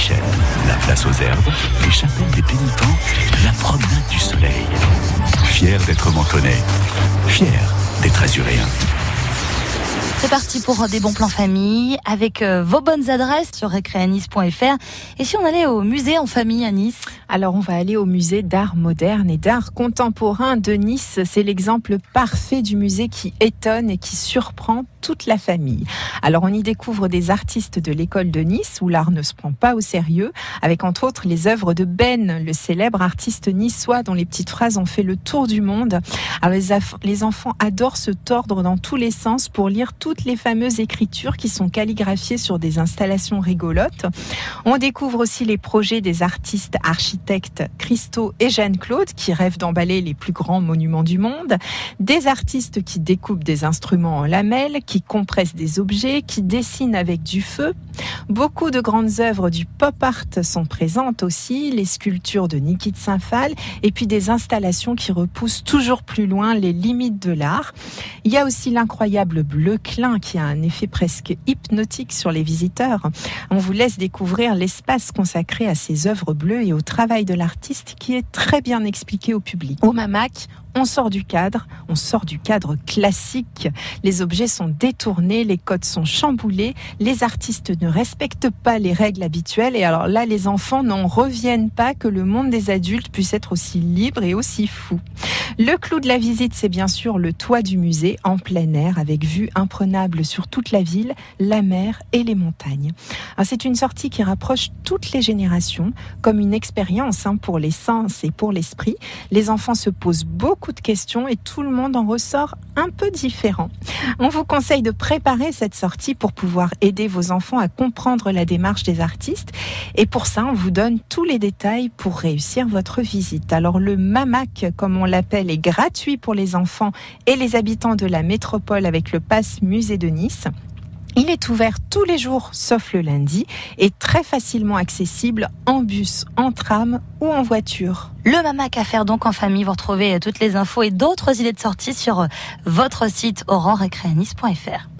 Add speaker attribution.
Speaker 1: Saint-Michel, la place aux herbes, les chapelles des pénitents, la promenade du soleil. Fier d'être mentonné, fier d'être azuréen.
Speaker 2: C'est parti pour des bons plans famille avec euh, vos bonnes adresses sur récréanis.fr. Et si on allait au musée en famille à Nice
Speaker 3: Alors on va aller au musée d'art moderne et d'art contemporain de Nice. C'est l'exemple parfait du musée qui étonne et qui surprend toute la famille. Alors on y découvre des artistes de l'école de Nice où l'art ne se prend pas au sérieux, avec entre autres les œuvres de Ben, le célèbre artiste niçois dont les petites phrases ont fait le tour du monde. Alors les, les enfants adorent se tordre dans tous les sens pour lire toutes les fameuses écritures qui sont calligraphiées sur des installations rigolotes. On découvre aussi les projets des artistes architectes Christo et Jeanne-Claude qui rêvent d'emballer les plus grands monuments du monde, des artistes qui découpent des instruments en lamelles, qui compressent des objets, qui dessinent avec du feu. Beaucoup de grandes œuvres du pop art sont présentes aussi, les sculptures de Niki de Saint-Phal, et puis des installations qui repoussent toujours plus loin les limites de l'art. Il y a aussi l'incroyable bleu clin qui a un effet presque hypnotique sur les visiteurs. On vous laisse découvrir l'espace consacré à ces œuvres bleues et au travail de l'artiste qui est très bien expliqué au public. Au Mamac, on sort du cadre, on sort du cadre classique. Les objets sont détournés, les codes sont chamboulés, les artistes ne respectent pas les règles habituelles et alors là, les enfants n'en reviennent pas que le monde des adultes puisse être aussi libre et aussi fou. Le clou de la visite, c'est bien sûr le toit du musée en plein air avec vue imprenable sur toute la ville, la mer et les montagnes. C'est une sortie qui rapproche toutes les générations comme une expérience hein, pour les sens et pour l'esprit. Les enfants se posent beaucoup de questions et tout le monde en ressort un peu différent. On vous conseille de préparer cette sortie pour pouvoir aider vos enfants à comprendre la démarche des artistes et pour ça, on vous donne tous les détails pour réussir votre visite. Alors le MAMAC, comme on l'appelle, est gratuit pour les enfants et les habitants de la métropole avec le pass Musée de Nice. Il est ouvert tous les jours sauf le lundi et très facilement accessible en bus, en tram ou en voiture.
Speaker 2: Le Mamac à faire donc en famille, vous retrouvez toutes les infos et d'autres idées de sortie sur votre site aurorerecréanis.fr.